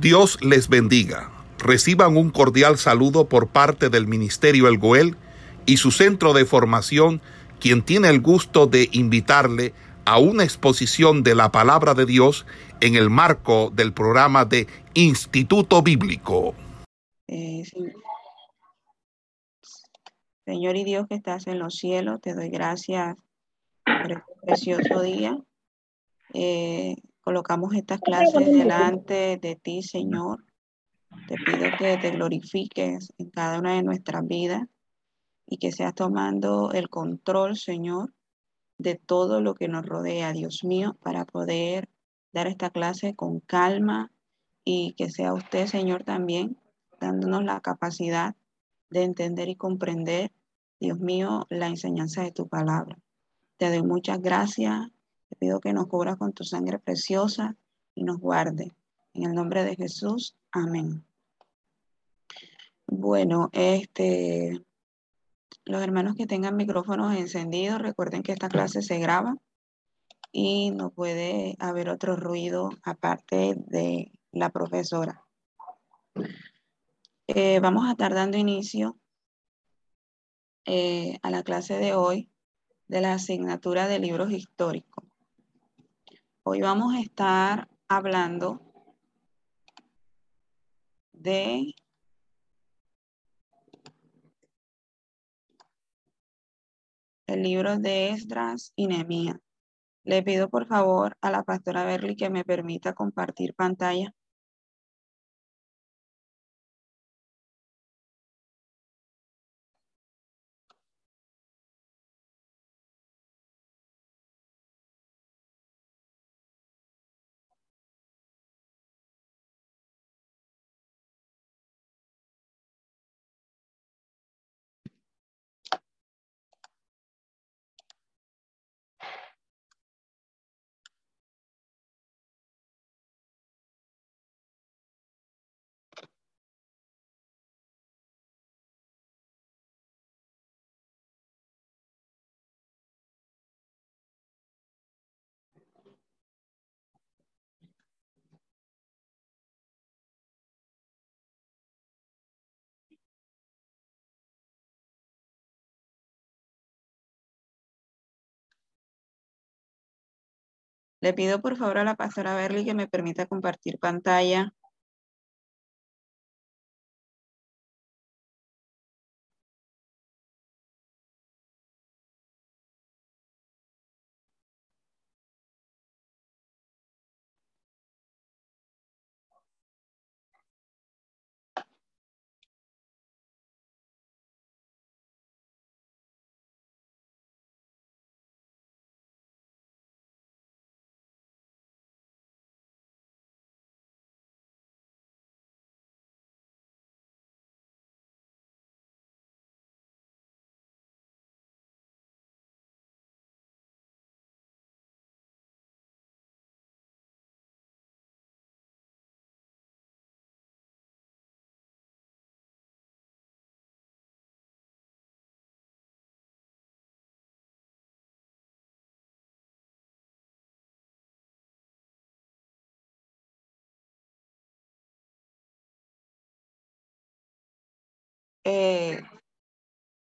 Dios les bendiga. Reciban un cordial saludo por parte del Ministerio El Goel y su centro de formación, quien tiene el gusto de invitarle a una exposición de la palabra de Dios en el marco del programa de Instituto Bíblico. Eh, Señor y Dios que estás en los cielos, te doy gracias por este precioso día. Eh, colocamos estas clases delante de ti, Señor. Te pido que te glorifiques en cada una de nuestras vidas y que seas tomando el control, Señor, de todo lo que nos rodea, Dios mío, para poder dar esta clase con calma y que sea usted, Señor, también dándonos la capacidad de entender y comprender, Dios mío, la enseñanza de tu palabra. Te doy muchas gracias. Te pido que nos cubras con tu sangre preciosa y nos guarde. En el nombre de Jesús, amén. Bueno, este, los hermanos que tengan micrófonos encendidos, recuerden que esta clase se graba y no puede haber otro ruido aparte de la profesora. Eh, vamos a estar dando inicio eh, a la clase de hoy de la asignatura de libros históricos. Hoy vamos a estar hablando de el libro de Esdras y Nehemías. Le pido por favor a la pastora Berly que me permita compartir pantalla. Le pido por favor a la pastora Berly que me permita compartir pantalla.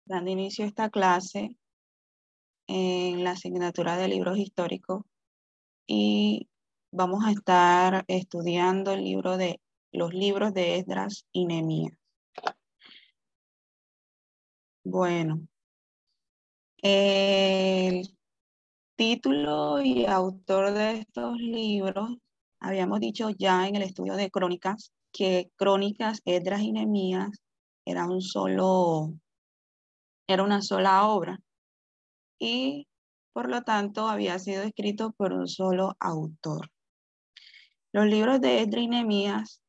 Dando inicio a esta clase en la asignatura de libros históricos y vamos a estar estudiando el libro de los libros de Esdras y Nehemías. Bueno, el título y autor de estos libros, habíamos dicho ya en el estudio de crónicas que Crónicas, Esdras y Nehemías era un solo, era una sola obra y por lo tanto había sido escrito por un solo autor. Los libros de Esdras y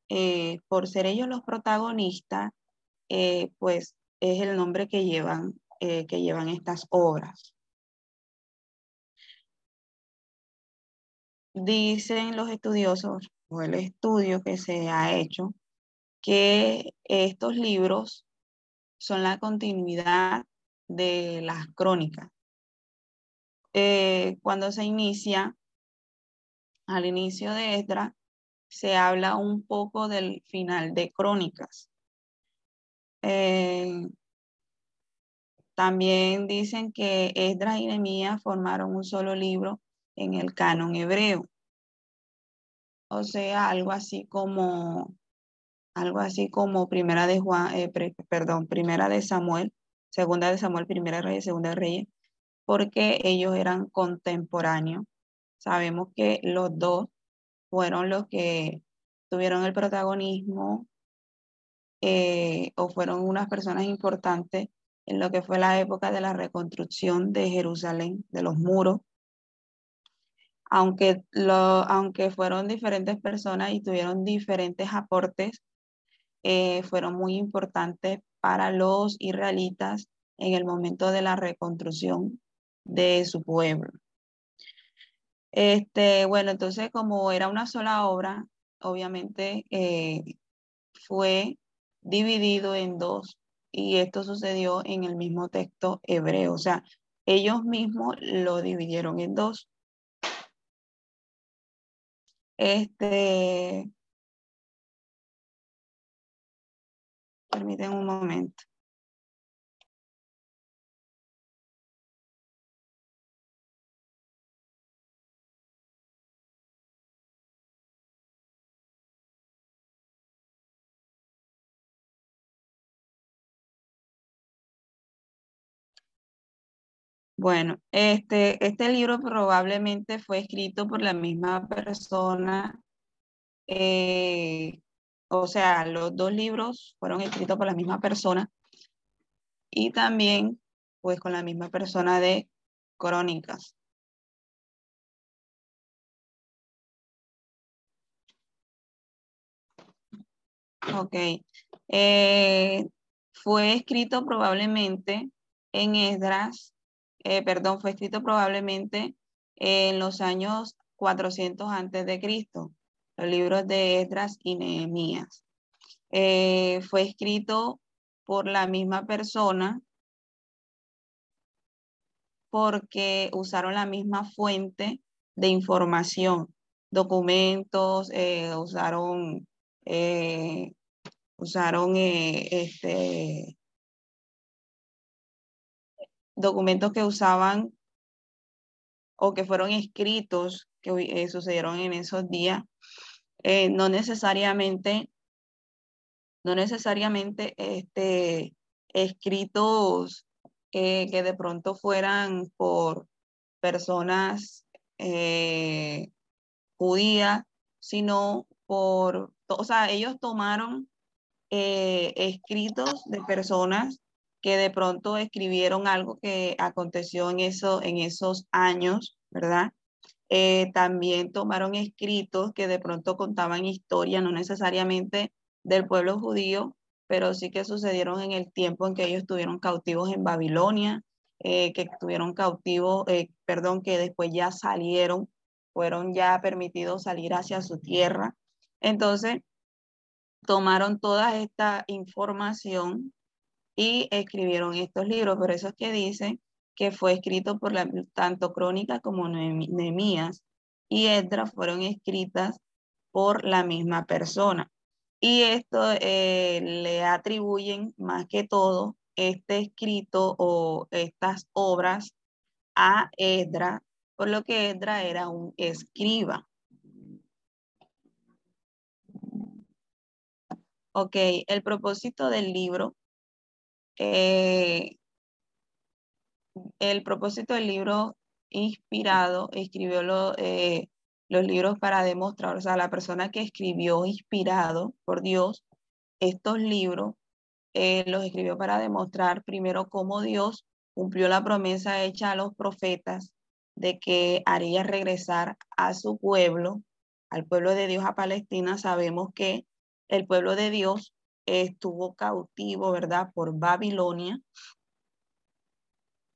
eh, por ser ellos los protagonistas, eh, pues es el nombre que llevan, eh, que llevan estas obras. Dicen los estudiosos, o el estudio que se ha hecho, que estos libros son la continuidad de las crónicas. Eh, cuando se inicia, al inicio de Esdra, se habla un poco del final de Crónicas. Eh, también dicen que Esdras y Nehemías formaron un solo libro en el canon hebreo. O sea, algo así como algo así como primera de Juan, eh, perdón, primera de Samuel, segunda de Samuel, primera de Reyes, segunda de Reyes, porque ellos eran contemporáneos. Sabemos que los dos fueron los que tuvieron el protagonismo eh, o fueron unas personas importantes en lo que fue la época de la reconstrucción de Jerusalén, de los muros. Aunque, lo, aunque fueron diferentes personas y tuvieron diferentes aportes, eh, fueron muy importantes para los israelitas en el momento de la reconstrucción de su pueblo. Este, bueno, entonces como era una sola obra, obviamente eh, fue dividido en dos y esto sucedió en el mismo texto hebreo, o sea, ellos mismos lo dividieron en dos. Este, permiten un momento. Bueno, este, este libro probablemente fue escrito por la misma persona, eh, o sea, los dos libros fueron escritos por la misma persona y también pues con la misma persona de crónicas. Ok. Eh, fue escrito probablemente en Esdras eh, perdón, fue escrito probablemente en los años 400 antes de Cristo, los libros de Esdras y Nehemías. Eh, fue escrito por la misma persona porque usaron la misma fuente de información, documentos, eh, usaron, usaron este, documentos que usaban o que fueron escritos que eh, sucedieron en esos días, eh, no necesariamente, no necesariamente este, escritos que de pronto fueran por personas eh, judías, sino por, o sea, ellos tomaron escritos de personas que de pronto escribieron algo que aconteció en, eso, en esos años, ¿verdad? Eh, también tomaron escritos que de pronto contaban historia, no necesariamente del pueblo judío, pero sí que sucedieron en el tiempo en que ellos estuvieron cautivos en Babilonia, eh, que estuvieron cautivos, eh, perdón, que después ya salieron, fueron ya permitidos salir hacia su tierra. Entonces, tomaron toda esta información y escribieron estos libros. Por eso es que dice que fue escrito por tanto Crónica como Nehemías y Esdras fueron escritas por la misma persona. Y esto eh, le atribuyen más que todo este escrito o estas obras a Esdras, por lo que Esdras era un escriba. Ok, el propósito del libro eh, el propósito del libro inspirado, escribió eh, los libros para demostrar, o sea, la persona que escribió inspirado por Dios estos libros, eh, los escribió para demostrar primero cómo Dios cumplió la promesa hecha a los profetas de que haría regresar a su pueblo, al pueblo de Dios a Palestina. Sabemos que el pueblo de Dios estuvo cautivo, ¿verdad? Por Babilonia.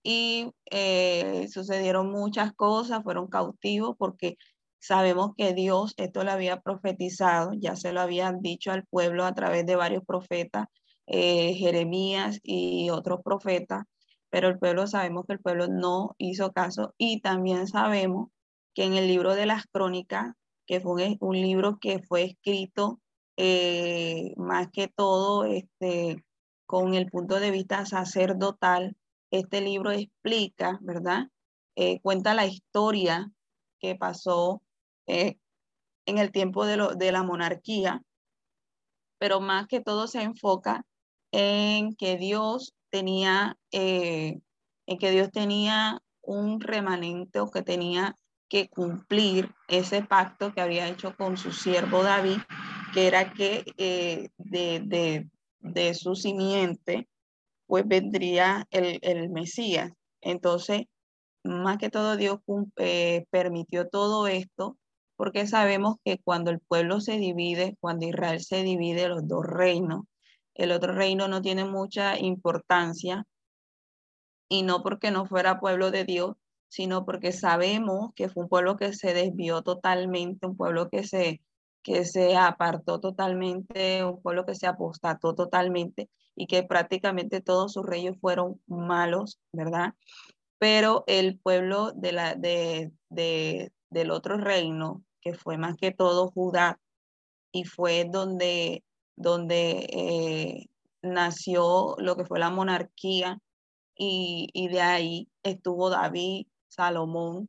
Y eh, sucedieron muchas cosas, fueron cautivos porque sabemos que Dios esto lo había profetizado, ya se lo habían dicho al pueblo a través de varios profetas, eh, Jeremías y otros profetas, pero el pueblo sabemos que el pueblo no hizo caso y también sabemos que en el libro de las crónicas que fue un, libro que fue escrito eh, más que todo este, con el punto de vista sacerdotal. Este libro explica, ¿verdad? Eh, cuenta la historia que pasó eh, en el tiempo de, de la monarquía, pero más que todo se enfoca en que Dios tenía, en que Dios tenía un remanente o que tenía que cumplir ese pacto que había hecho con su siervo David, que era que eh, de, su simiente, pues vendría el, Mesías. Entonces, más que todo Dios eh, permitió todo esto, porque sabemos que cuando el pueblo se divide, cuando Israel se divide los dos reinos, el otro reino no tiene mucha importancia, y no porque no fuera pueblo de Dios, sino porque sabemos que fue un pueblo que se desvió totalmente, un pueblo que se, que se apartó totalmente, un pueblo que se apostató totalmente y que prácticamente todos sus reyes fueron malos, ¿verdad? Pero el pueblo de la, de, del otro reino, que fue más que todo Judá, y fue donde, donde eh, nació lo que fue la monarquía, y, y de ahí estuvo David, Salomón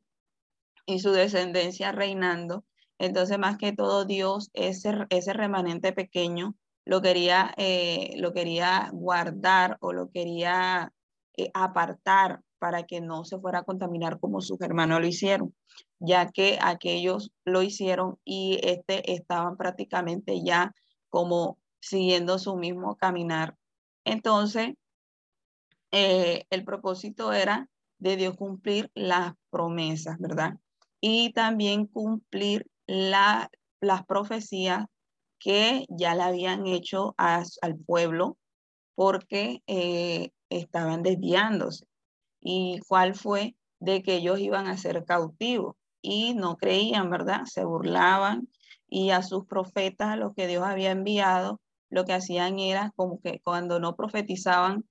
y su descendencia reinando. Entonces, más que todo, Dios, ese, ese remanente pequeño, lo quería, eh, lo quería guardar o lo quería eh, apartar para que no se fuera a contaminar como sus hermanos lo hicieron, ya que aquellos lo hicieron y este estaban prácticamente ya como siguiendo su mismo caminar. Entonces, eh, el propósito era de Dios cumplir las promesas, ¿verdad? Y también cumplir la, las profecías que ya le habían hecho al pueblo porque eh, estaban desviándose. ¿Y cuál fue? De que ellos iban a ser cautivos y no creían, ¿verdad? Se burlaban y a sus profetas, a los que Dios había enviado, lo que hacían era como que cuando no profetizaban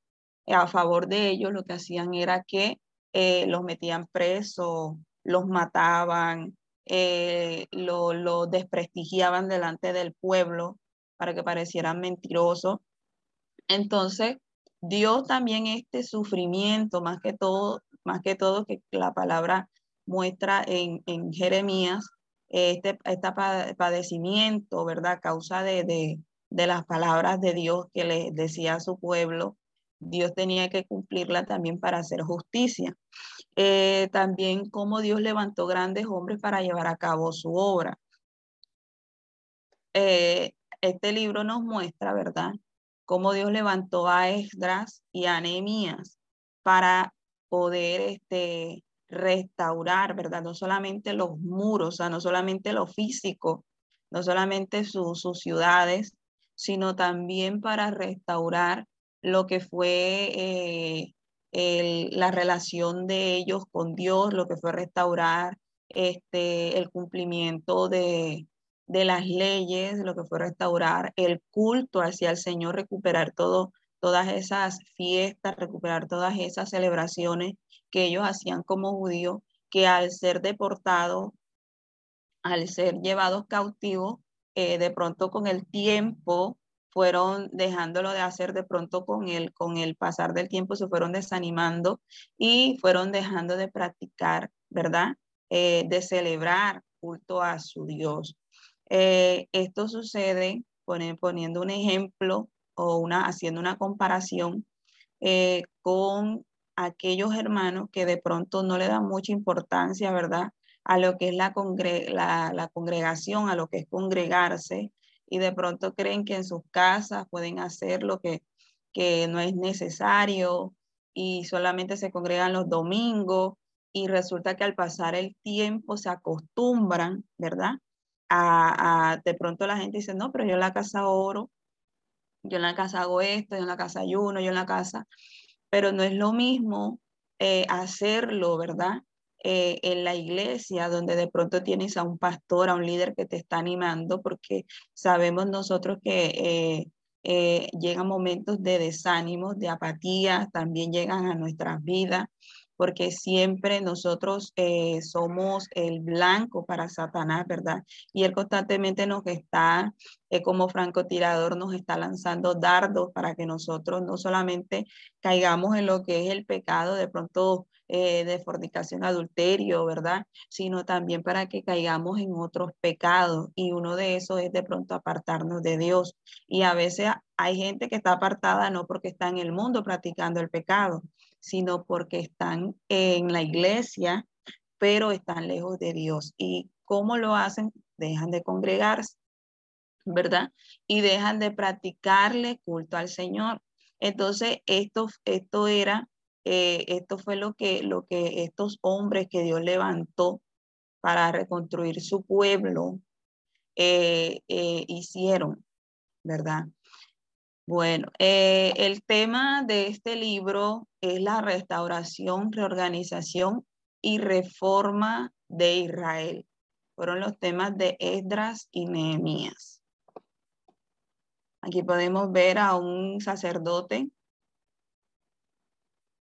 a favor de ellos, lo que hacían era que eh, los metían presos, los mataban, eh, lo, desprestigiaban delante del pueblo para que parecieran mentirosos. Entonces, Dios también este sufrimiento, más que todo, más que todo que la palabra muestra en, Jeremías, este, este padecimiento, ¿verdad? Causa de, de, de, las palabras de Dios que le decía a su pueblo, Dios tenía que cumplirla también para hacer justicia. Eh, también cómo Dios levantó grandes hombres para llevar a cabo su obra. Eh, este libro nos muestra, ¿verdad? Cómo Dios levantó a Esdras y a Nehemías para poder este, restaurar, ¿verdad? No solamente los muros, o sea, no solamente lo físico, no solamente sus ciudades, sino también para restaurar lo que fue eh, la relación de ellos con Dios, lo que fue restaurar este, el cumplimiento de, las leyes, lo que fue restaurar el culto hacia el Señor, recuperar todo, todas esas fiestas, recuperar todas esas celebraciones que ellos hacían como judíos, que al ser deportados, al ser llevados cautivos, eh, de pronto con el tiempo fueron dejándolo de hacer de pronto con el, con el pasar del tiempo, se fueron desanimando y fueron dejando de practicar, ¿verdad? Eh, de celebrar culto a su Dios. Eh, esto sucede poniendo un ejemplo o una, haciendo una comparación eh, con aquellos hermanos que de pronto no le dan mucha importancia, ¿verdad? A lo que es la, la, la congregación, a lo que es congregarse, y de pronto creen que en sus casas pueden hacer lo que, que no es necesario y solamente se congregan los domingos y resulta que al pasar el tiempo se acostumbran, ¿verdad? A, de pronto la gente dice, no, pero yo en la casa oro, yo en la casa hago esto, yo en la casa ayuno, yo en la casa, pero no es lo mismo eh, hacerlo, ¿verdad? Eh, en la iglesia, donde de pronto tienes a un pastor, a un líder que te está animando, porque sabemos nosotros que eh, eh, llegan momentos de desánimo, de apatía, también llegan a nuestras vidas, porque siempre nosotros eh, somos el blanco para Satanás, ¿verdad? Y él constantemente nos está, eh, como francotirador, nos está lanzando dardos para que nosotros no solamente caigamos en lo que es el pecado, de pronto eh, de fornicación, adulterio, ¿verdad? Sino también para que caigamos en otros pecados y uno de esos es de pronto apartarnos de Dios. Y a veces hay gente que está apartada no porque está en el mundo practicando el pecado, sino porque están en la iglesia, pero están lejos de Dios. ¿Y cómo lo hacen? Dejan de congregarse, ¿verdad? Y dejan de practicarle culto al Señor. Entonces, esto, esto era eh, esto fue lo que, lo que estos hombres que Dios levantó para reconstruir su pueblo eh, eh, hicieron, ¿verdad? Bueno, el tema de este libro es la restauración, reorganización y reforma de Israel. Fueron los temas de Esdras y Nehemías. Aquí podemos ver a un sacerdote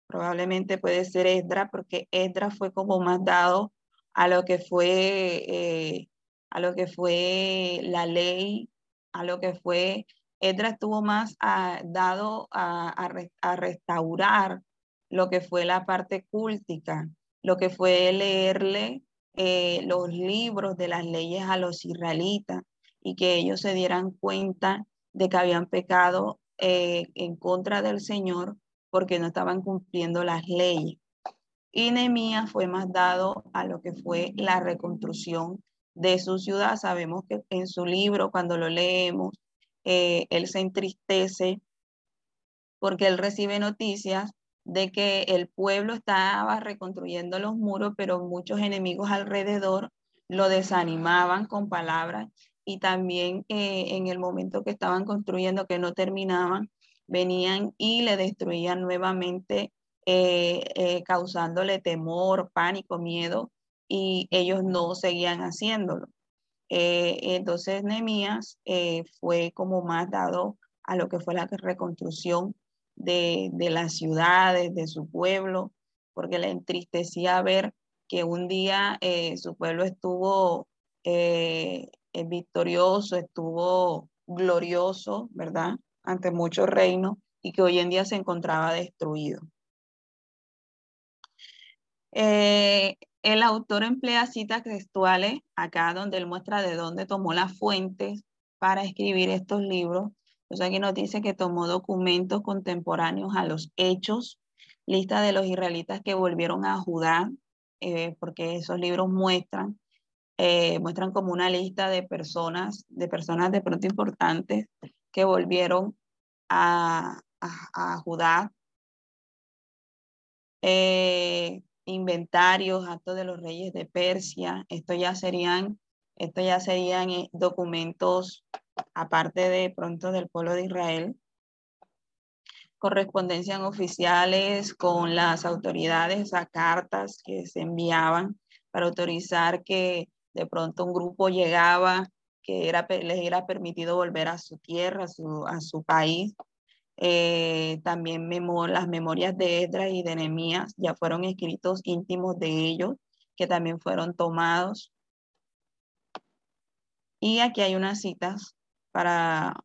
probablemente puede ser Esdra, porque Esdra fue como más dado a lo que fue, eh, a lo que fue la ley, a lo que fue, Esdra estuvo más ah, dado a, restaurar lo que fue la parte cúltica, lo que fue leerle eh, los libros de las leyes a los israelitas y que ellos se dieran cuenta de que habían pecado eh, en contra del Señor porque no estaban cumpliendo las leyes. Y Nehemías fue más dado a lo que fue la reconstrucción de su ciudad. Sabemos que en su libro, cuando lo leemos, eh, él se entristece porque él recibe noticias de que el pueblo estaba reconstruyendo los muros, pero muchos enemigos alrededor lo desanimaban con palabras y también eh, en el momento que estaban construyendo, que no terminaban, venían y le destruían nuevamente, eh, causándole temor, pánico, miedo, y ellos no seguían haciéndolo. Eh, entonces Nehemías fue como más dado a lo que fue la reconstrucción de, las ciudades, de su pueblo, porque le entristecía ver que un día su pueblo estuvo victorioso, estuvo glorioso, ¿verdad? ante muchos reinos y que hoy en día se encontraba destruido. Eh, el autor emplea citas textuales acá donde él muestra de dónde tomó las fuentes para escribir estos libros. Entonces aquí nos dice que tomó documentos contemporáneos a los hechos, lista de los israelitas que volvieron a Judá, eh, porque esos libros muestran, eh, muestran como una lista de personas, de personas de pronto importantes que volvieron a, Judá, eh, inventarios, actos de los reyes de Persia, esto ya serían, esto ya serían eh, documentos aparte de pronto del pueblo de Israel, correspondencias oficiales con las autoridades a cartas que se enviaban para autorizar que de pronto un grupo llegaba que era, les era permitido volver a su tierra, a su, a su país. Eh, también las memorias de Edra y de Nehemías ya fueron escritos íntimos de ellos, que también fueron tomados. Y aquí hay unas citas para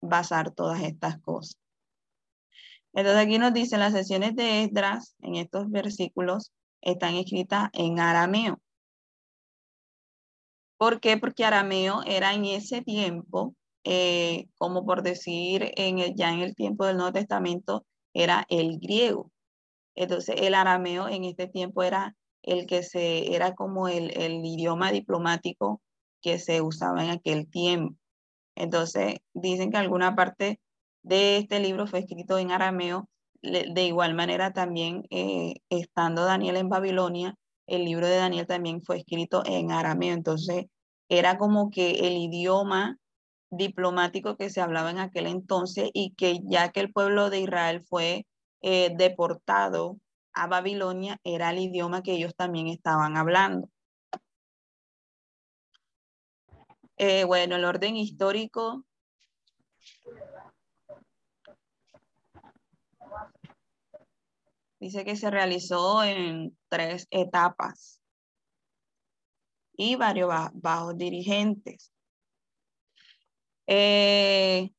basar todas estas cosas. Entonces aquí nos dicen las sesiones de Esdras en estos versículos están escritas en arameo. ¿Por qué? Porque arameo era en ese tiempo, eh, como por decir, en el, ya en el tiempo del Nuevo Testamento, era el griego. Entonces, el arameo en este tiempo era el que se, era como el, el idioma diplomático que se usaba en aquel tiempo. Entonces, dicen que alguna parte de este libro fue escrito en arameo. De igual manera, también eh, estando Daniel en Babilonia, el libro de Daniel también fue escrito en arameo, entonces era como que el idioma diplomático que se hablaba en aquel entonces y que ya que el pueblo de Israel fue eh, deportado a Babilonia, era el idioma que ellos también estaban hablando. Eh, bueno, el orden histórico Dice que se realizó en tres etapas y varios bajos dirigentes. Eh,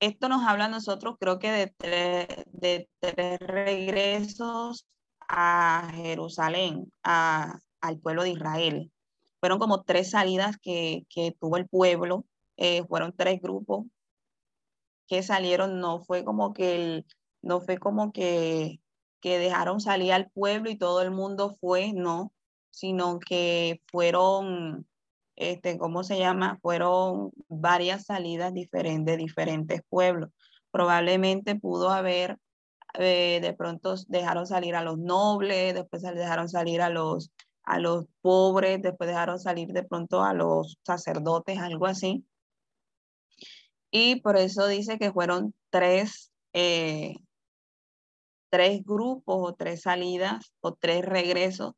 esto nos habla a nosotros, creo que de tres, de tres regresos a Jerusalén, al pueblo de Israel. Fueron como tres salidas que, tuvo el pueblo, eh, fueron tres grupos que salieron, no fue como que el, no fue como que, que dejaron salir al pueblo y todo el mundo fue, no, sino que fueron, este, ¿cómo se llama? Fueron varias salidas diferentes de diferentes pueblos. Probablemente pudo haber, eh, de pronto dejaron salir a los nobles, después dejaron salir a los, a los pobres, después dejaron salir de pronto a los sacerdotes, algo así. Y por eso dice que fueron tres, eh, tres grupos o tres salidas o tres regresos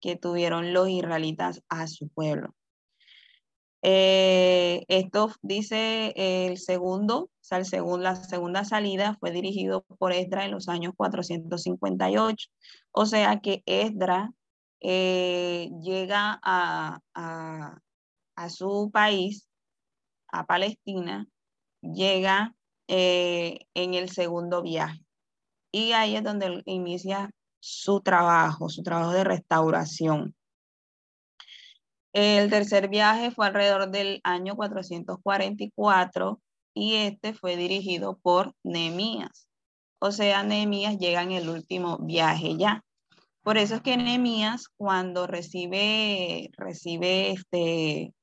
que tuvieron los israelitas a su pueblo. Eh, esto dice el segundo, o sea, la segunda salida fue dirigido por Esdra en los años 458. O sea que Esdra eh, llega a, su país, a Palestina, llega eh, en el segundo viaje. Y ahí es donde inicia su trabajo, su trabajo de restauración. El tercer viaje fue alrededor del año 444 y este fue dirigido por Nehemías. O sea, Nehemías llega en el último viaje ya. Por eso es que Nehemías cuando recibe, recibe este,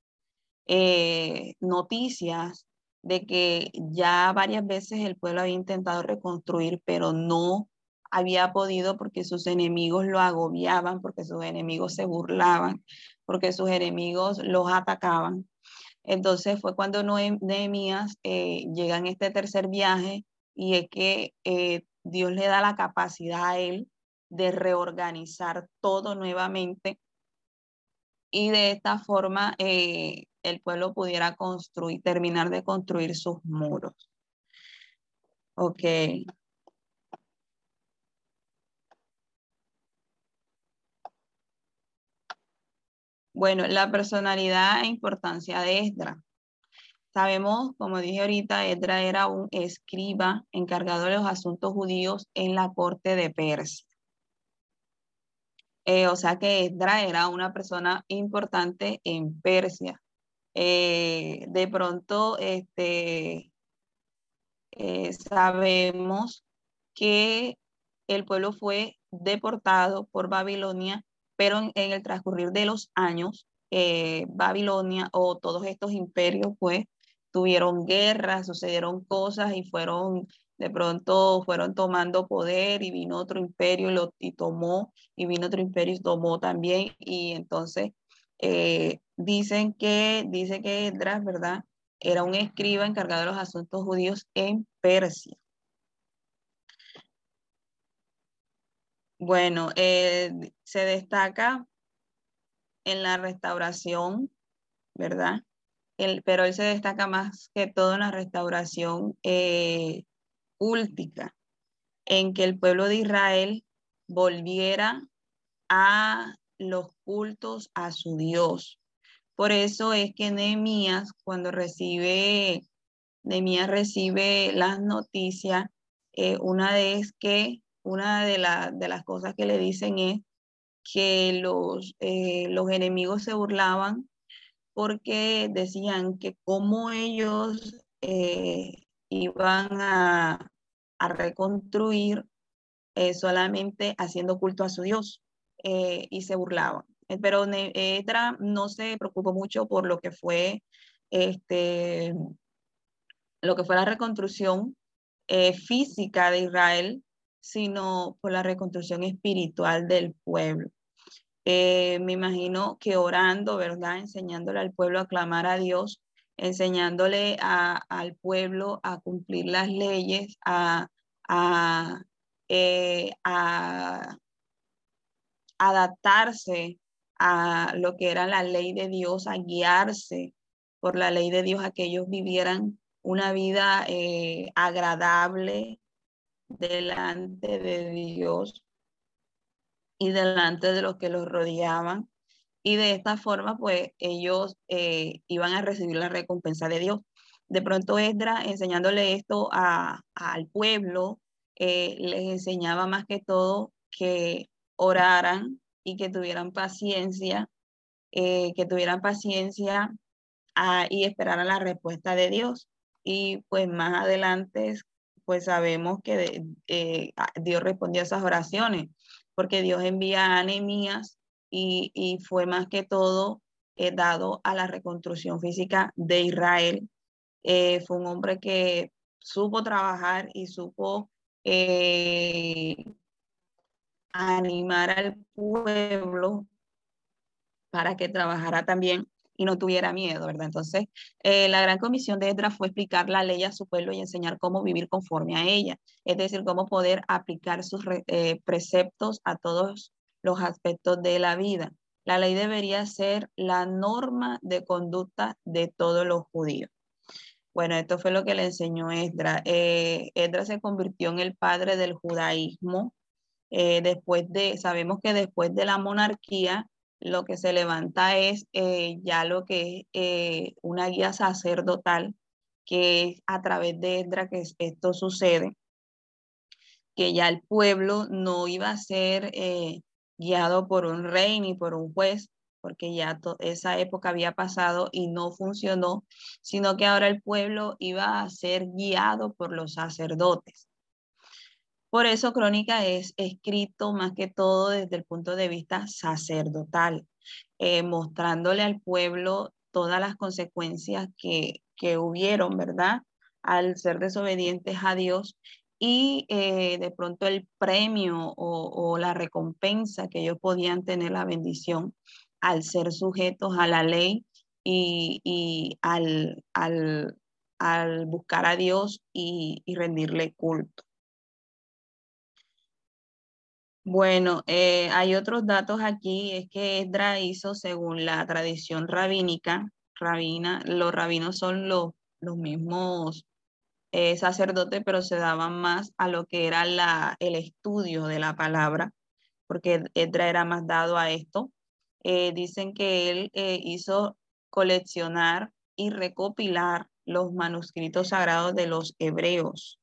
eh, noticias de que ya varias veces el pueblo había intentado reconstruir, pero no había podido porque sus enemigos lo agobiaban, porque sus enemigos se burlaban, porque sus enemigos los atacaban. Entonces fue cuando Nehemías eh, llega en este tercer viaje y es que eh, Dios le da la capacidad a él de reorganizar todo nuevamente y de esta forma eh, el pueblo pudiera construir, terminar de construir sus muros. Ok. Bueno, la personalidad e importancia de Esdra. Sabemos, como dije ahorita, Esdra era un escriba encargado de los asuntos judíos en la corte de Persia. Eh, o sea que Esdra era una persona importante en Persia. Eh, de pronto, este, eh, sabemos que el pueblo fue deportado por Babilonia pero en, el transcurrir de los años, eh, Babilonia o todos estos imperios, pues, tuvieron guerras, sucedieron cosas y fueron, de pronto, fueron tomando poder y vino otro imperio y, lo, y tomó, y vino otro imperio y tomó también, y entonces eh, dicen que, dice que ¿verdad? Era un escriba encargado de los asuntos judíos en Persia. Bueno, eh, se destaca en la restauración, ¿verdad? pero él se destaca más que todo en la restauración eh, en que el pueblo de Israel volviera a los cultos a su Dios. Por eso es que Nehemías, cuando recibe, Nehemías recibe las noticias, eh, una vez que una de, de las cosas que le dicen es que los, eh, los enemigos se burlaban porque decían que como ellos eh, iban a, reconstruir eh, solamente haciendo culto a su Dios y se burlaban. Pero Netra no se preocupó mucho por lo que fue este, lo que fue la reconstrucción física de Israel, sino por la reconstrucción espiritual del pueblo. Eh, me imagino que orando, ¿verdad? Enseñándole al pueblo a clamar a Dios, enseñándole al pueblo a cumplir las leyes, a, eh, a adaptarse a lo que era la ley de Dios, a guiarse por la ley de Dios, a que ellos vivieran una vida eh, agradable, delante de Dios y delante de los que los rodeaban. Y de esta forma, pues ellos eh, iban a recibir la recompensa de Dios. De pronto Esdra, enseñándole esto al pueblo, eh, les enseñaba más que todo que oraran y que tuvieran paciencia, eh, que tuvieran paciencia ah, y esperaran la respuesta de Dios. Y pues más adelante, pues sabemos que eh, Dios respondió a esas oraciones, porque Dios envía a Anemías y, y fue más que todo dado a la reconstrucción física de Israel. Eh, fue un hombre que supo trabajar y supo eh, animar al pueblo para que trabajara también y no tuviera miedo, ¿verdad? Entonces, eh, la gran comisión de Edra fue explicar la ley a su pueblo y enseñar cómo vivir conforme a ella, es decir, cómo poder aplicar sus preceptos a todos los aspectos de la vida. La ley debería ser la norma de conducta de todos los judíos. Bueno, esto fue lo que le enseñó Esdra. Eh, se convirtió en el padre del judaísmo. Eh, después de, sabemos que después de la monarquía, lo que se levanta es eh, ya lo que es una guía sacerdotal, que a través de Esdra que esto sucede, que ya el pueblo no iba a ser guiado por un rey ni por un juez, porque ya esa época había pasado y no funcionó, sino que ahora el pueblo iba a ser guiado por los sacerdotes. Por eso Crónica es escrito más que todo desde el punto de vista sacerdotal, eh, mostrándole al pueblo todas las consecuencias que, que hubieron, ¿verdad? Al ser desobedientes a Dios y eh, de pronto el premio o, o, la recompensa que ellos podían tener, la bendición al ser sujetos a la ley y, al, al, buscar a Dios y, rendirle culto. Bueno, eh, hay otros datos aquí, es que Esdra hizo según la tradición rabínica, rabina, los rabinos son los, los mismos eh, sacerdotes, pero se daban más a lo que era la, el estudio de la palabra, porque Esdra era más dado a esto. Eh, dicen que él hizo coleccionar y recopilar los manuscritos sagrados de los hebreos.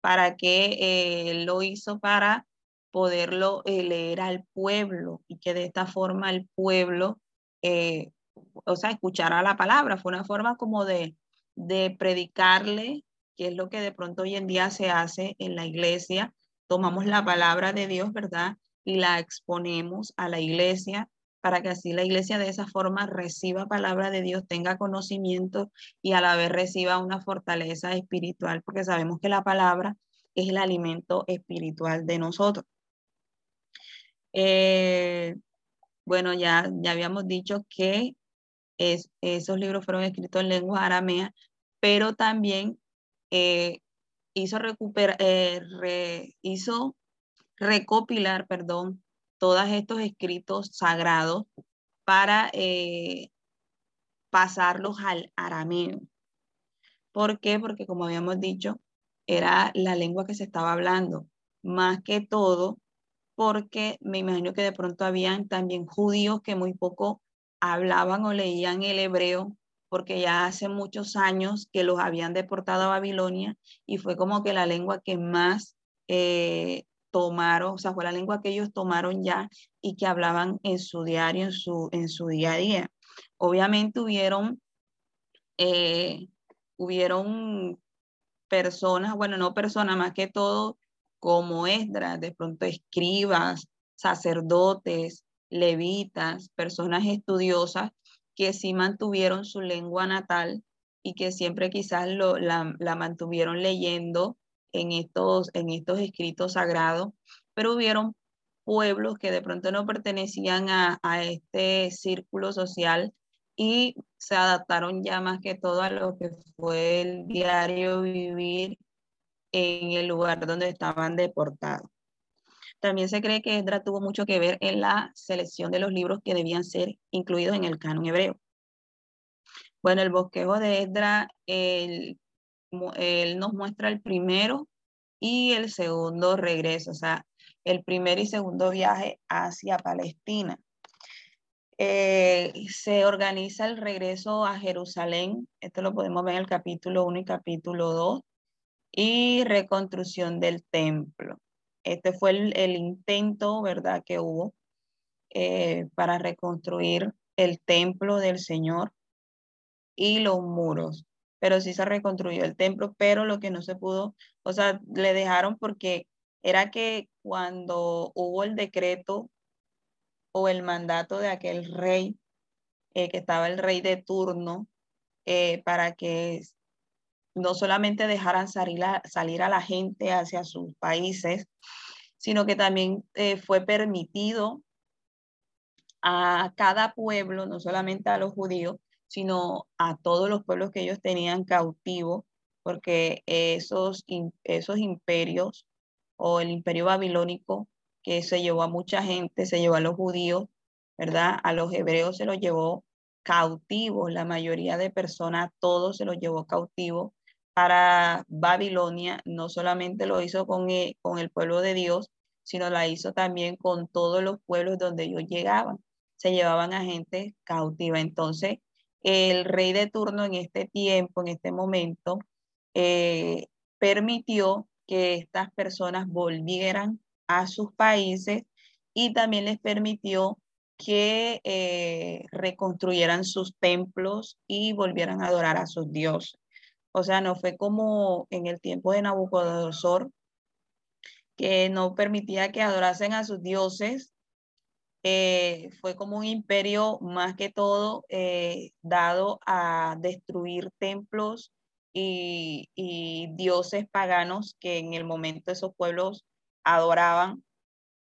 ¿Para eh, lo hizo? Para poderlo leer al pueblo y que de esta forma el pueblo, o sea, escuchara la palabra. Fue una forma como de, de predicarle, que es lo que de pronto hoy en día se hace en la iglesia. Tomamos la palabra de Dios, ¿verdad? Y la exponemos a la iglesia para que así la iglesia de esa forma reciba palabra de Dios, tenga conocimiento y a la vez reciba una fortaleza espiritual, porque sabemos que la palabra es el alimento espiritual de nosotros. Eh, bueno, ya, ya habíamos dicho que es, esos libros fueron escritos en lengua aramea, pero también eh, hizo, eh, hizo recopilar, perdón, todos estos escritos sagrados para pasarlos al arameo. ¿Por qué? Porque como habíamos dicho, era la lengua que se estaba hablando, más que todo porque me imagino que de pronto habían también judíos que muy poco hablaban o leían el hebreo, porque ya hace muchos años que los habían deportado a Babilonia y fue como que la lengua que más eh, tomaron, o sea, fue la lengua que ellos tomaron ya y que hablaban en su diario, en su, en su día a día. Obviamente hubieron, eh, hubieron personas, bueno, no personas, más que todo como Esdras, de pronto escribas, sacerdotes, levitas, personas estudiosas que sí mantuvieron su lengua natal y que siempre quizás lo, la, la mantuvieron leyendo en estos, en estos escritos sagrados, pero hubieron pueblos que de pronto no pertenecían a, a este círculo social y se adaptaron ya más que todo a lo que fue el diario vivir en el lugar donde estaban deportados. También se cree que Esdra tuvo mucho que ver en la selección de los libros que debían ser incluidos en el canon hebreo. Bueno, el bosquejo de Esdra, él nos muestra el primero y el segundo regreso, o sea, el primer y segundo viaje hacia Palestina. Eh, se organiza el regreso a Jerusalén, esto lo podemos ver en el capítulo 1 y capítulo 2, y reconstrucción del templo. Este fue el, intento, ¿verdad?, que hubo eh, para reconstruir el templo del Señor y los muros. Pero sí se reconstruyó el templo, pero lo que no se pudo, o sea, le dejaron porque era que cuando hubo el decreto o el mandato de aquel rey, eh, que estaba el rey de turno, eh, para que no solamente dejaran salir a, salir a la gente hacia sus países, sino que también eh, fue permitido a cada pueblo, no solamente a los judíos, sino a todos los pueblos que ellos tenían cautivos, porque esos, esos imperios o el imperio babilónico que se llevó a mucha gente, se llevó a los judíos, ¿verdad? A los hebreos se los llevó cautivos, la mayoría de personas, todos se los llevó cautivos para Babilonia, no solamente lo hizo con el, con el pueblo de Dios, sino la hizo también con todos los pueblos donde ellos llegaban. Se llevaban a gente cautiva. Entonces, el rey de turno en este tiempo, en este momento, eh, permitió que estas personas volvieran a sus países y también les permitió que eh, reconstruyeran sus templos y volvieran a adorar a sus dioses. O sea, no fue como en el tiempo de Nabucodonosor, que no permitía que adorasen a sus dioses. Eh, fue como un imperio más que todo eh, dado a destruir templos y, dioses paganos que en el momento esos pueblos adoraban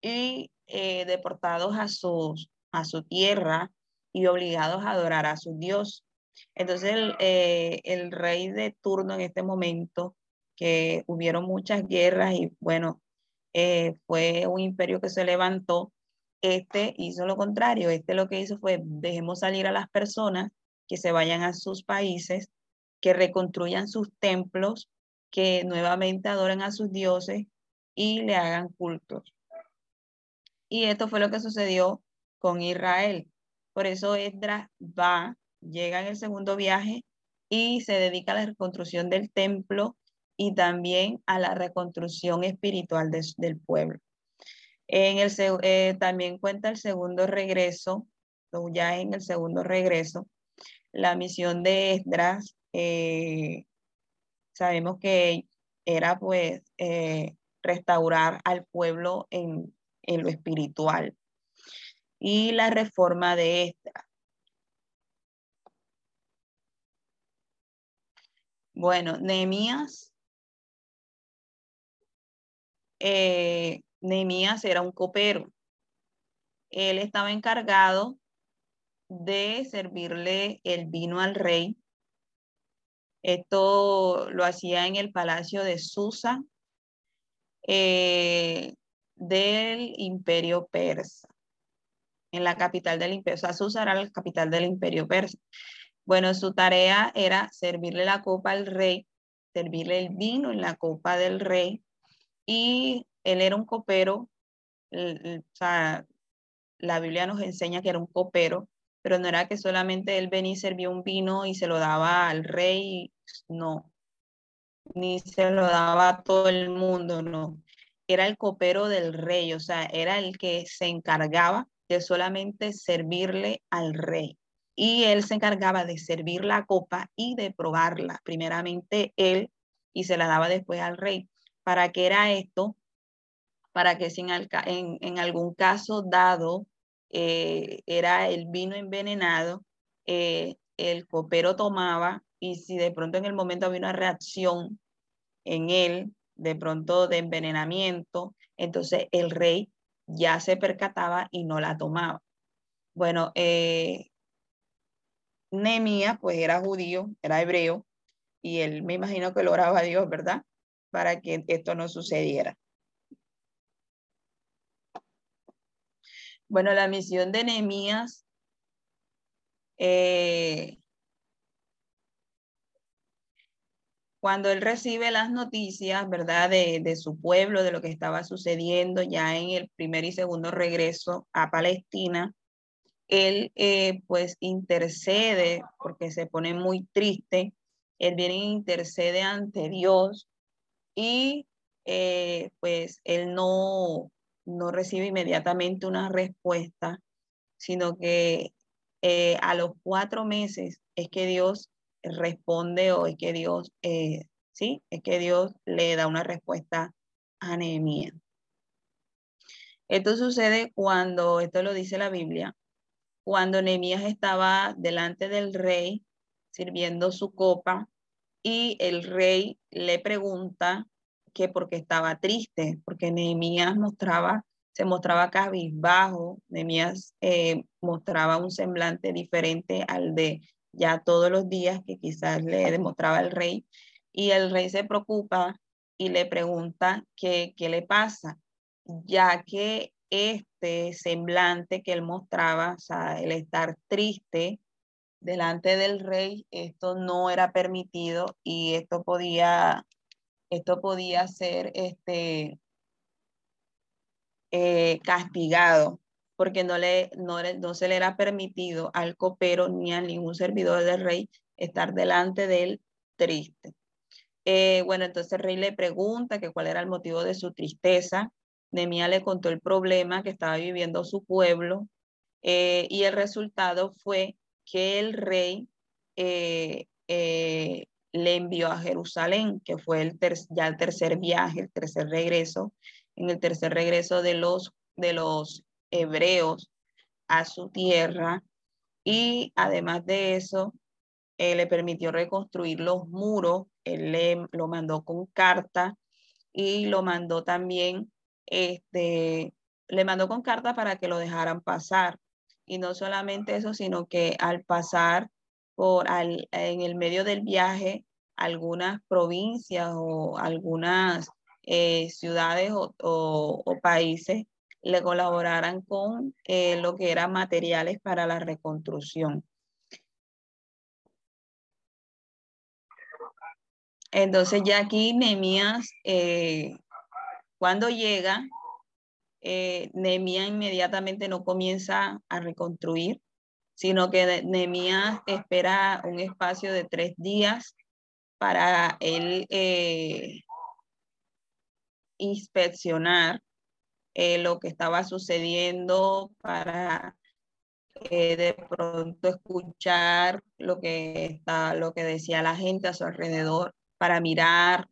y eh, deportados a, sus, a su tierra y obligados a adorar a su Dios. Entonces el, eh, el, rey de turno en este momento, que hubieron muchas guerras y bueno, eh, fue un imperio que se levantó, este hizo lo contrario, este lo que hizo fue dejemos salir a las personas que se vayan a sus países, que reconstruyan sus templos, que nuevamente adoren a sus dioses y le hagan cultos. Y esto fue lo que sucedió con Israel. Por eso Esdras va llega en el segundo viaje y se dedica a la reconstrucción del templo y también a la reconstrucción espiritual del pueblo. En el, eh, también cuenta el segundo regreso, ya en el segundo regreso, la misión de Esdras, eh, sabemos que era pues eh, restaurar al pueblo en, en, lo espiritual. Y la reforma de Esdras. Bueno, Nehemías. Eh, era un copero. Él estaba encargado de servirle el vino al rey. Esto lo hacía en el palacio de Susa eh, del imperio persa, en la capital del imperio. O sea, Susa era la capital del imperio persa. Bueno, su tarea era servirle la copa al rey, servirle el vino en la copa del rey y él era un copero, o sea, la Biblia nos enseña que era un copero, pero no era que solamente él venía y servía un vino y se lo daba al rey, no, ni se lo daba a todo el mundo, no. Era el copero del rey, o sea, era el que se encargaba de solamente servirle al rey y él se encargaba de servir la copa y de probarla. Primeramente él y se la daba después al rey. ¿Para qué era esto? Para que en, algún caso dado eh, era el vino envenenado, eh, el copero tomaba y si de pronto en el momento había una reacción en él, de pronto de envenenamiento, entonces el rey ya se percataba y no la tomaba. Bueno, eh, Nemías, pues era judío, era hebreo, y él me imagino que lo oraba a Dios, ¿verdad? Para que esto no sucediera. Bueno, la misión de Nehemías eh, cuando él recibe las noticias, ¿verdad? De, de, su pueblo, de lo que estaba sucediendo ya en el primer y segundo regreso a Palestina, él eh, pues intercede porque se pone muy triste, él viene e intercede ante Dios y eh, pues él no, no recibe inmediatamente una respuesta, sino que eh, a los cuatro meses es que Dios responde o es que Dios, sí, es que Dios le da una respuesta a Nehemías. Esto sucede cuando, esto lo dice la Biblia, cuando Nehemías estaba delante del rey sirviendo su copa y el rey le pregunta que porque estaba triste, porque Nehemías mostraba, se mostraba cabizbajo, Nehemías eh, mostraba un semblante diferente al de ya todos los días que quizás le demostraba el rey, y el rey se preocupa y le pregunta qué, le pasa, ya que este semblante que él mostraba, o sea, el estar triste delante del rey, esto no era permitido y esto podía, esto podía ser este, eh, castigado porque no, le, no, no se le era permitido al copero ni a ningún servidor del rey estar delante de él triste. Eh, bueno, entonces el rey le pregunta que cuál era el motivo de su tristeza Nemía le contó el problema que estaba viviendo su pueblo eh, y el resultado fue que el rey eh, eh, le envió a Jerusalén, que fue el ya el tercer viaje, el tercer regreso, en el tercer regreso de los, de los hebreos a su tierra. Y además de eso, le permitió reconstruir los muros, él le, lo mandó con carta y lo mandó también este, le mandó con carta para que lo dejaran pasar. Y no solamente eso, sino que al pasar por al, en el medio del viaje, algunas provincias o algunas eh, ciudades o, países le colaboraran con eh, lo que eran materiales para la reconstrucción. Entonces ya aquí Nemías eh, cuando llega, eh, inmediatamente no comienza a reconstruir, sino que Nehemías espera un espacio de tres días para él eh, inspeccionar eh, lo que estaba sucediendo, para eh, de pronto escuchar lo que, está, lo que decía la gente a su alrededor, para mirar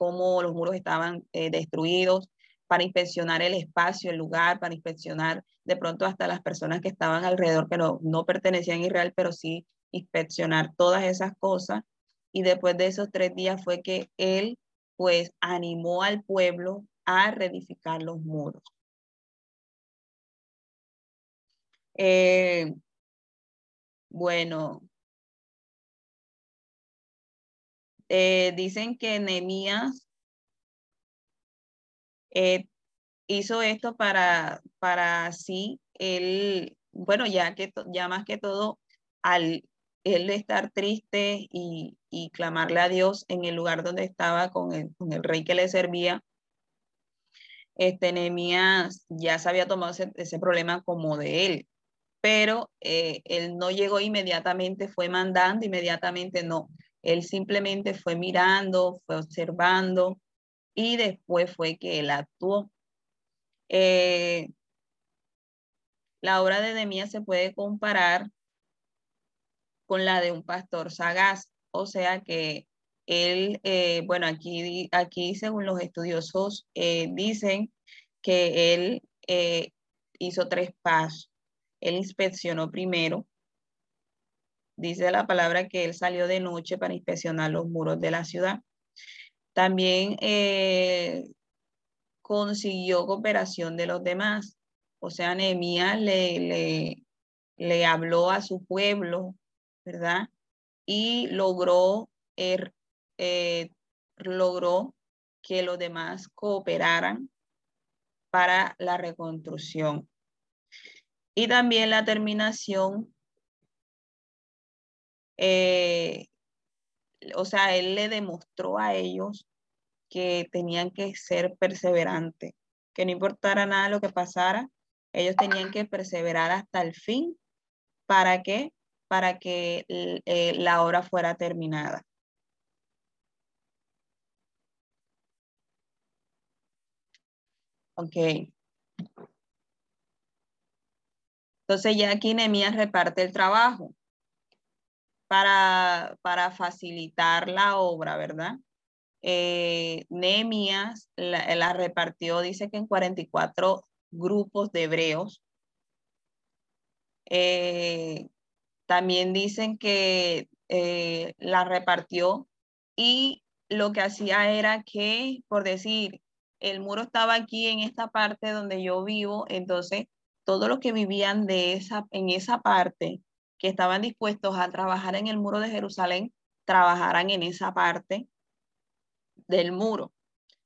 cómo los muros estaban eh, destruidos, para inspeccionar el espacio, el lugar, para inspeccionar de pronto hasta las personas que estaban alrededor, que no, no pertenecían a Israel, pero sí inspeccionar todas esas cosas. Y después de esos tres días fue que él pues animó al pueblo a reedificar los muros. Eh, bueno, Eh, dicen que Nehemías eh, hizo esto para, para así él, bueno, ya que ya más que todo, al él estar triste y, clamarle a Dios en el lugar donde estaba con el, con el rey que le servía, este Nehemías ya se había tomado ese, problema como de él, pero eh, él no llegó inmediatamente, fue mandando inmediatamente, no, él simplemente fue mirando, fue observando y después fue que él actuó. Eh, la obra de Nehemías se puede comparar con la de un pastor sagaz, o sea que él, eh, bueno, aquí, aquí según los estudiosos eh, dicen que él hizo tres pasos. Él inspeccionó primero, Dice la palabra que él salió de noche para inspeccionar los muros de la ciudad. También eh, consiguió cooperación de los demás. O sea, Nehemías le, le, habló a su pueblo, ¿verdad? Y logró, er, eh, logró que los demás cooperaran para la reconstrucción. Y también la terminación eh, o sea, él le demostró a ellos que tenían que ser perseverantes, que no importara nada lo que pasara, ellos tenían que perseverar hasta el fin para que, para que eh, la obra fuera terminada. Ok. Entonces ya aquí Nemías reparte el trabajo para, para facilitar la obra, ¿verdad? Eh, la, repartió, dice que en 44 grupos de hebreos. Eh, también dicen que eh, la repartió y lo que hacía era que, por decir, el muro estaba aquí en esta parte donde yo vivo, entonces todos los que vivían de esa, en esa parte, que estaban dispuestos a trabajar en el muro de Jerusalén, trabajaran en esa parte del muro,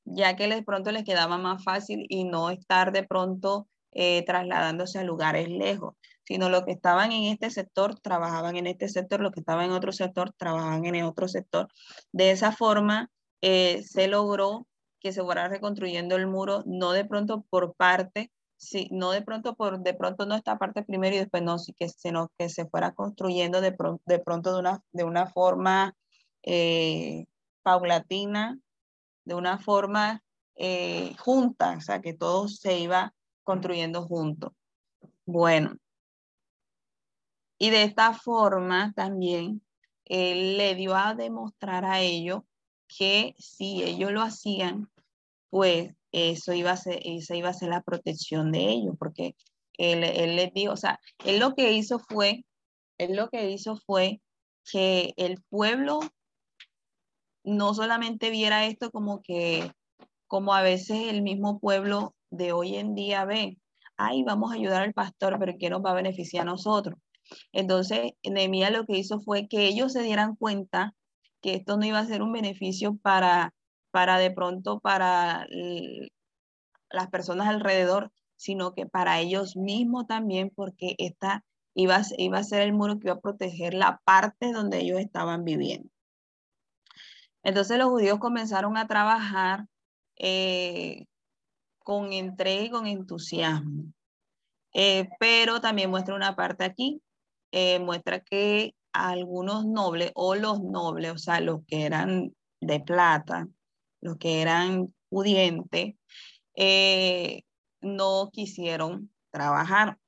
ya que de pronto les quedaba más fácil y no estar de pronto eh, trasladándose a lugares lejos, sino los que estaban en este sector trabajaban en este sector, los que estaban en otro sector trabajaban en el otro sector. De esa forma eh, se logró que se fuera reconstruyendo el muro, no de pronto por parte, sí, no de pronto por, de pronto no esta parte primero y después no, sino que se fuera construyendo de, de pronto de una, de una forma eh, paulatina de una forma eh, junta, o sea, que todo se iba construyendo junto. Bueno, y de esta forma también le dio a demostrar a ellos que si ellos lo hacían, pues eso iba a ser, esa iba a ser la protección de ellos, porque él, él les dijo, o sea, él lo que hizo fue, él lo que hizo fue que el pueblo no solamente viera esto como que, como a veces el mismo pueblo de hoy en día ve, ay, vamos a ayudar al pastor, pero ¿qué nos va a beneficiar a nosotros? Entonces, Nehemías lo que hizo fue que ellos se dieran cuenta que esto no iba a ser un beneficio para, para de pronto para las personas alrededor, sino que para ellos mismos también, porque esta iba, a ser el muro que iba a proteger la parte donde ellos estaban viviendo. Entonces los judíos comenzaron a trabajar eh, con entrega y con entusiasmo. Eh, pero también muestra una parte aquí, eh, muestra que algunos nobles o los nobles, o sea, los que eran de plata, los que eran pudientes, no quisieron trabajar.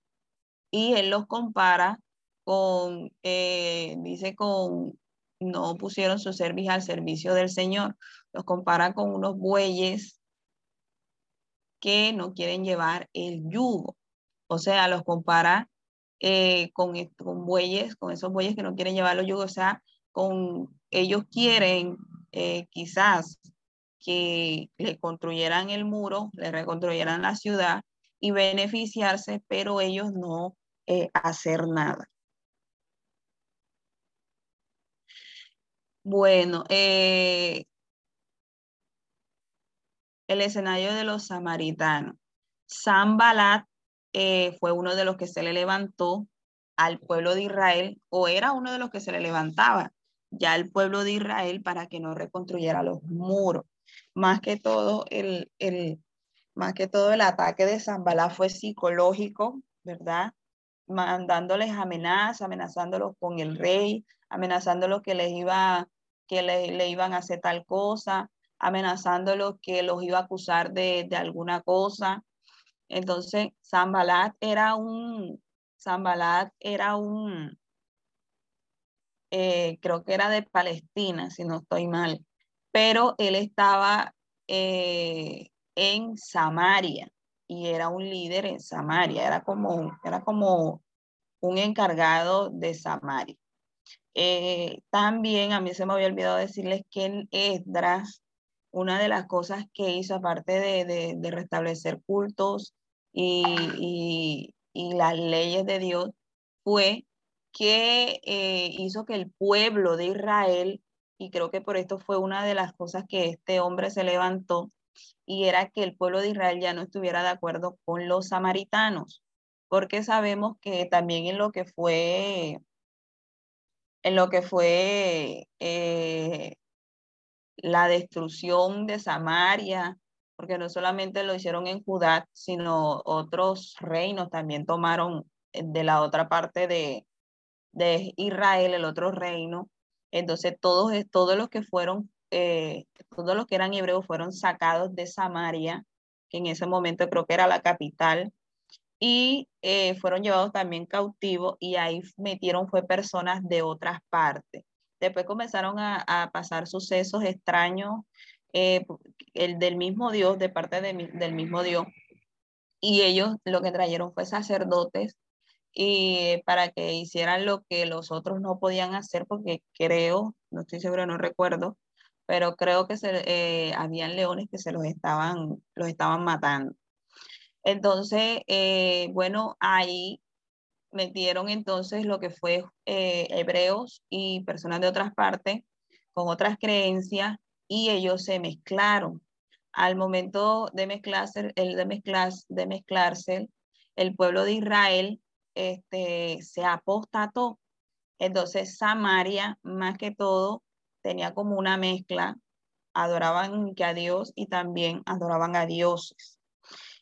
Y él los compara con, dice, con no pusieron su servicio al servicio del Señor. Los compara con unos bueyes que no quieren llevar el yugo. O sea, los compara eh, con, con bueyes, con esos bueyes que no quieren llevar los yugos. O sea, con ellos quieren eh, quizás que le construyeran el muro, le reconstruyeran la ciudad y beneficiarse, pero ellos no eh, hacer nada. Bueno, eh, el escenario de los samaritanos. Sambalat eh, fue uno de los que se le levantó al pueblo de Israel, o era uno de los que se le levantaba ya al pueblo de Israel para que no reconstruyera los muros. Más que todo, el, el, más que todo el ataque de Zambalá fue psicológico, ¿verdad? Mandándoles amenazas, amenazándolos con el rey, amenazándolos que les iba que le, iban a hacer tal cosa, amenazándolos que los iba a acusar de, alguna cosa. Entonces, Zambalat era un, Zambalat era un, eh, creo que era de Palestina, si no estoy mal, pero él estaba eh, en Samaria y era un líder en Samaria, era como, era como un encargado de Samaria. Eh, también a mí se me había olvidado decirles que en Esdras, una de las cosas que hizo, aparte de, restablecer cultos y, las leyes de Dios, fue que eh, hizo que el pueblo de Israel, y creo que por esto fue una de las cosas que este hombre se levantó, y era que el pueblo de Israel ya no estuviera de acuerdo con los samaritanos, porque sabemos que también en lo que fue en lo que fue eh, la destrucción de Samaria, porque no solamente lo hicieron en Judá, sino otros reinos también tomaron de la otra parte de, de Israel, el otro reino. Entonces todos, todos los que fueron, eh, todos los que eran hebreos fueron sacados de Samaria, que en ese momento creo que era la capital, y eh, fueron llevados también cautivos y ahí metieron fue personas de otras partes. Después comenzaron a, pasar sucesos extraños, eh, el del mismo Dios, de parte de, del mismo Dios, y ellos lo que trajeron fue sacerdotes y para que hicieran lo que los otros no podían hacer, porque creo, no estoy seguro, no recuerdo, pero creo que se, eh, habían leones que se los estaban, los estaban matando. Entonces, eh, bueno, ahí metieron entonces lo que fue eh, hebreos y personas de otras partes con otras creencias y ellos se mezclaron. Al momento de mezclarse, el de, mezclarse, de mezclarse, el pueblo de Israel este, se apostató. Entonces Samaria, más que todo, tenía como una mezcla, adoraban que a Dios y también adoraban a dioses.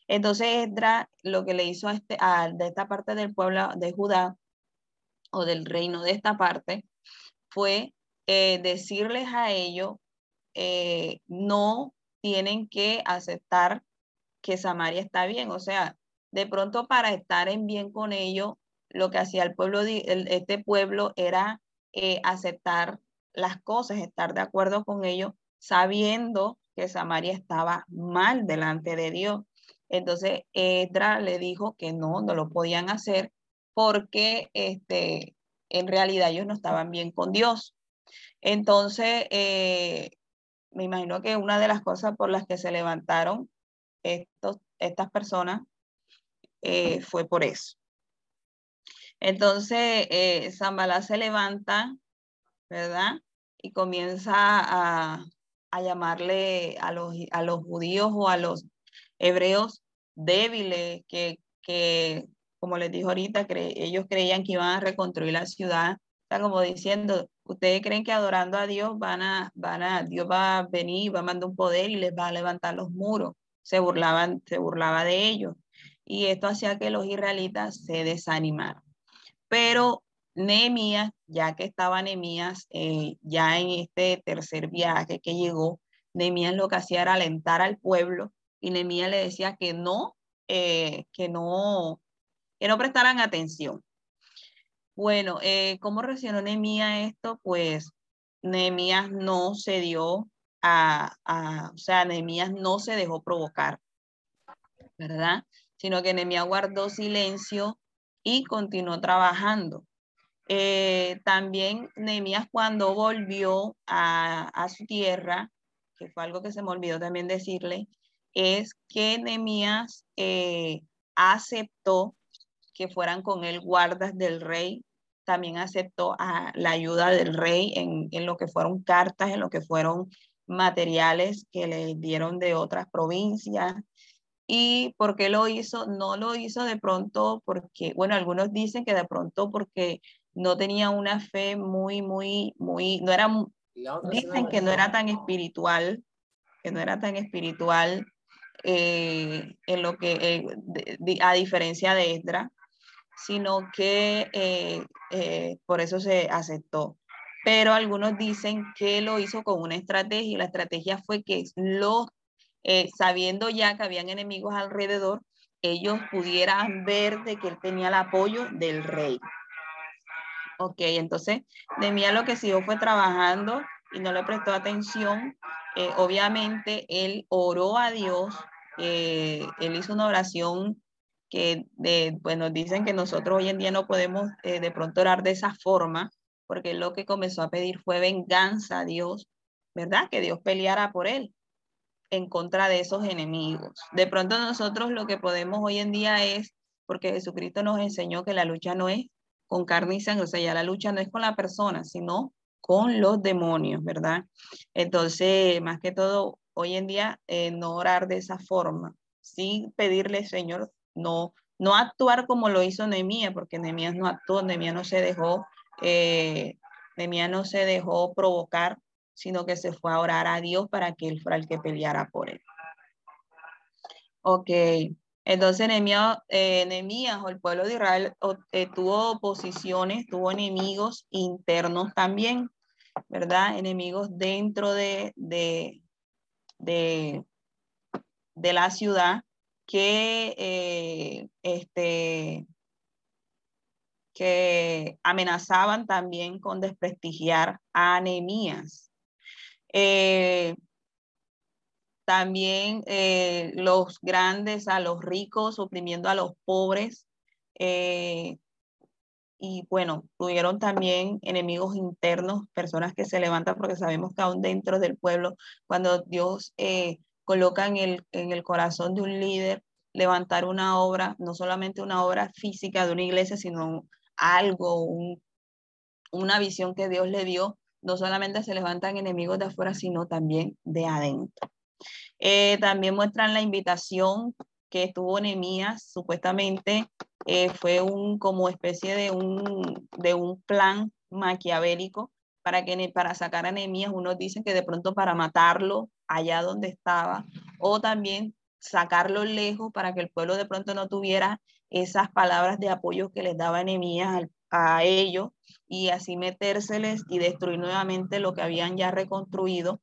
Entonces Esdra lo que le hizo a, este, a de esta parte del pueblo de Judá o del reino de esta parte fue eh, decirles a ellos, eh, no tienen que aceptar que Samaria está bien. O sea, de pronto para estar en bien con ellos, lo que hacía el pueblo, este pueblo era eh, aceptar las cosas, estar de acuerdo con ellos, sabiendo que Samaria estaba mal delante de Dios. Entonces, Edra le dijo que no, no lo podían hacer porque este, en realidad ellos no estaban bien con Dios. Entonces, eh, me imagino que una de las cosas por las que se levantaron estos, estas personas eh, fue por eso. Entonces, eh, Zambalá se levanta, ¿verdad? Y comienza a, a llamarle a los, a los judíos o a los hebreos débiles que, que como les dijo ahorita, ellos creían que iban a reconstruir la ciudad. Está como diciendo, ustedes creen que adorando a Dios van a, van a, Dios va a venir, va a mandar un poder y les va a levantar los muros. Se burlaban, se burlaba de ellos. Y esto hacía que los israelitas se desanimaran. Pero Nehemías, ya que estaba Nehemías, eh, ya en este tercer viaje que llegó, Nehemías lo que hacía era alentar al pueblo y Nehemías le decía que no, eh, que no, que no prestaran atención. Bueno, eh, ¿cómo reaccionó Nehemías esto? Pues Nehemías no se dio a, a, o sea, Nehemías no se dejó provocar, ¿verdad? Sino que Nehemías guardó silencio y continuó trabajando. Eh, también Nehemías cuando volvió a, su tierra, que fue algo que se me olvidó también decirle, es que Nehemías eh, aceptó que fueran con él guardas del rey, también aceptó la ayuda del rey en, en, lo que fueron cartas, en lo que fueron materiales que le dieron de otras provincias. ¿Y por qué lo hizo? No lo hizo de pronto porque, bueno, algunos dicen que de pronto porque no tenía una fe muy, muy, muy, no era, dicen que no era tan espiritual, que no era tan espiritual eh, en lo que, eh, a diferencia de Esdra, sino que eh, por eso se aceptó. Pero algunos dicen que lo hizo con una estrategia y la estrategia fue que los, sabiendo ya que habían enemigos alrededor, ellos pudieran ver de que él tenía el apoyo del rey. Ok, entonces Nemía lo que siguió fue trabajando y no le prestó atención. obviamente él oró a Dios eh, él hizo una oración que, de, bueno, dicen que nosotros hoy en día no podemos eh, de pronto orar de esa forma, porque lo que comenzó a pedir fue venganza a Dios, ¿verdad? Que Dios peleara por él en contra de esos enemigos. De pronto nosotros lo que podemos hoy en día es, porque Jesucristo nos enseñó que la lucha no es con carne y sangre, o sea, ya la lucha no es con la persona, sino con los demonios, ¿verdad? Entonces, más que todo, hoy en día eh, no orar de esa forma, sí pedirle, Señor, no, no actuar como lo hizo Nehemías, porque Nehemías no actuó, Nehemías no se dejó, eh, no se dejó provocar, sino que se fue a orar a Dios para que él fuera el que peleara por él. Ok, entonces Nehemías, eh, o el pueblo de Israel eh, tuvo oposiciones, tuvo enemigos internos también, ¿verdad? Enemigos dentro de, de, de, la ciudad que, eh, este, que amenazaban también con desprestigiar a Nehemías. Eh, también eh, los grandes a los ricos, oprimiendo a los pobres. Eh, y bueno, tuvieron también enemigos internos, personas que se levantan porque sabemos que aún dentro del pueblo, cuando Dios coloca en el, en el corazón de un líder levantar una obra, no solamente una obra física de una iglesia, sino algo, una visión que Dios le dio, no solamente se levantan enemigos de afuera, sino también de adentro. Eh, también muestran la invitación que tuvo Nehemías, supuestamente eh, fue un como especie de un, de un plan maquiavélico para, que, para sacar a Nehemías. Unos dicen que de pronto para matarlo allá donde estaba, o también sacarlo lejos para que el pueblo de pronto no tuviera esas palabras de apoyo que les daba Nehemías a ellos y así metérseles y destruir nuevamente lo que habían ya reconstruido.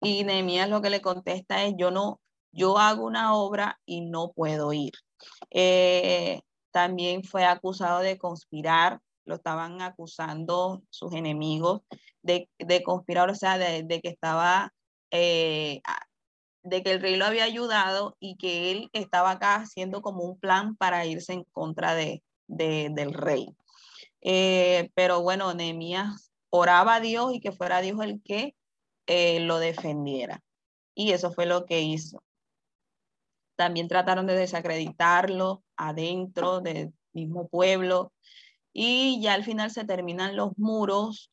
Y Nehemías lo que le contesta es, yo no, yo hago una obra y no puedo ir. Eh, también fue acusado de conspirar, lo estaban acusando sus enemigos de, conspirar, o sea, de, que estaba eh, de que el rey lo había ayudado y que él estaba acá haciendo como un plan para irse en contra de, del rey. Eh, pero bueno, Nehemías oraba a Dios y que fuera Dios el que eh, lo defendiera. Y eso fue lo que hizo. También trataron de desacreditarlo adentro del mismo pueblo. Y ya al final se terminan los muros.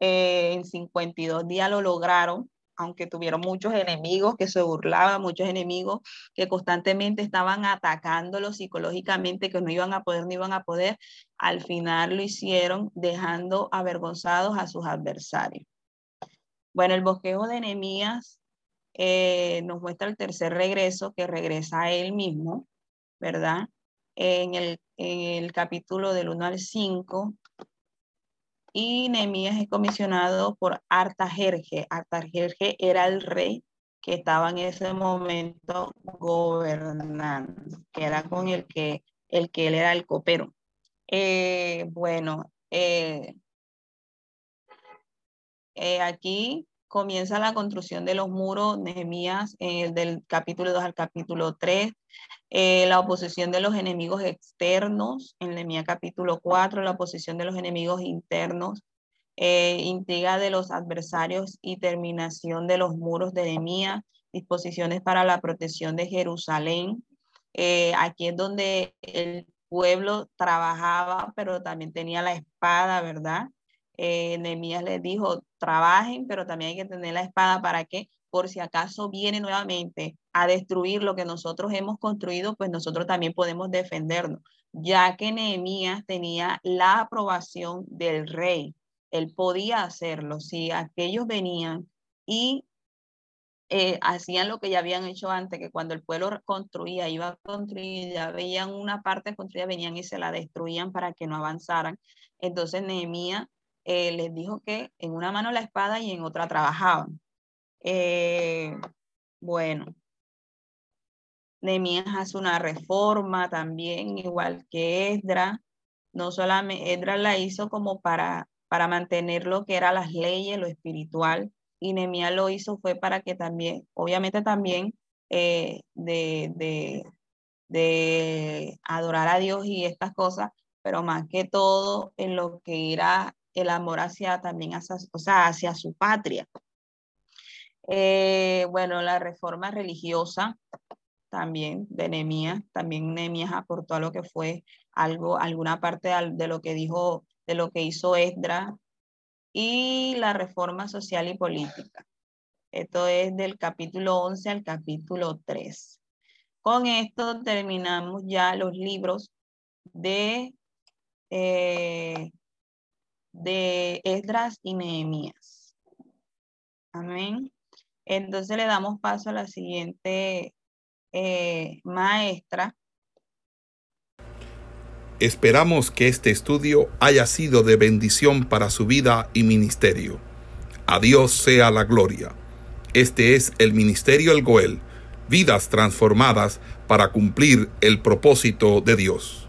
Eh, en 52 días lo lograron aunque tuvieron muchos enemigos que se burlaban, muchos enemigos que constantemente estaban atacándolos psicológicamente, que no iban a poder, no iban a poder, al final lo hicieron dejando avergonzados a sus adversarios. Bueno, el bosquejo de enemías eh, nos muestra el tercer regreso, que regresa a él mismo, ¿verdad? En el, en el capítulo del 1 al 5, y Nehemías es comisionado por Artajerje. Artajerje era el rey que estaba en ese momento gobernando, que era con el que, el que él era el copero. Eh, bueno, eh, eh, aquí comienza la construcción de los muros, Nehemías, del capítulo 2 al capítulo 3, eh, la oposición de los enemigos externos, en Nehemías capítulo 4, la oposición de los enemigos internos, eh, intriga de los adversarios y terminación de los muros de Nehemías, disposiciones para la protección de Jerusalén. Eh, aquí es donde el pueblo trabajaba, pero también tenía la espada, ¿verdad? Eh, Nehemías les dijo, trabajen, pero también hay que tener la espada para que por si acaso viene nuevamente a destruir lo que nosotros hemos construido, pues nosotros también podemos defendernos, ya que Nehemías tenía la aprobación del rey. Él podía hacerlo. Si aquellos venían y eh, hacían lo que ya habían hecho antes, que cuando el pueblo construía, iba a construir, ya veían una parte construida, venían y se la destruían para que no avanzaran. Entonces Nehemías eh, les dijo que en una mano la espada y en otra trabajaban. Eh, bueno, Nehemías hace una reforma también, igual que Esdra. No solamente Esdra la hizo como para, para mantener lo que eran las leyes, lo espiritual, y Nehemías lo hizo fue para que también, obviamente también eh, de, de, de adorar a Dios y estas cosas, pero más que todo en lo que era el amor hacia también hacia, o sea, hacia su patria. Eh, bueno, la reforma religiosa también de Nehemías, también Nehemías aportó a lo que fue algo, alguna parte de lo que dijo, de lo que hizo Esdra y la reforma social y política. Esto es del capítulo 11 al capítulo 3. Con esto terminamos ya los libros de eh, de Esdras y Nehemías. Amén. Entonces le damos paso a la siguiente eh, maestra. Esperamos que este estudio haya sido de bendición para su vida y ministerio. A Dios sea la gloria. Este es el Ministerio El Goel, vidas transformadas para cumplir el propósito de Dios.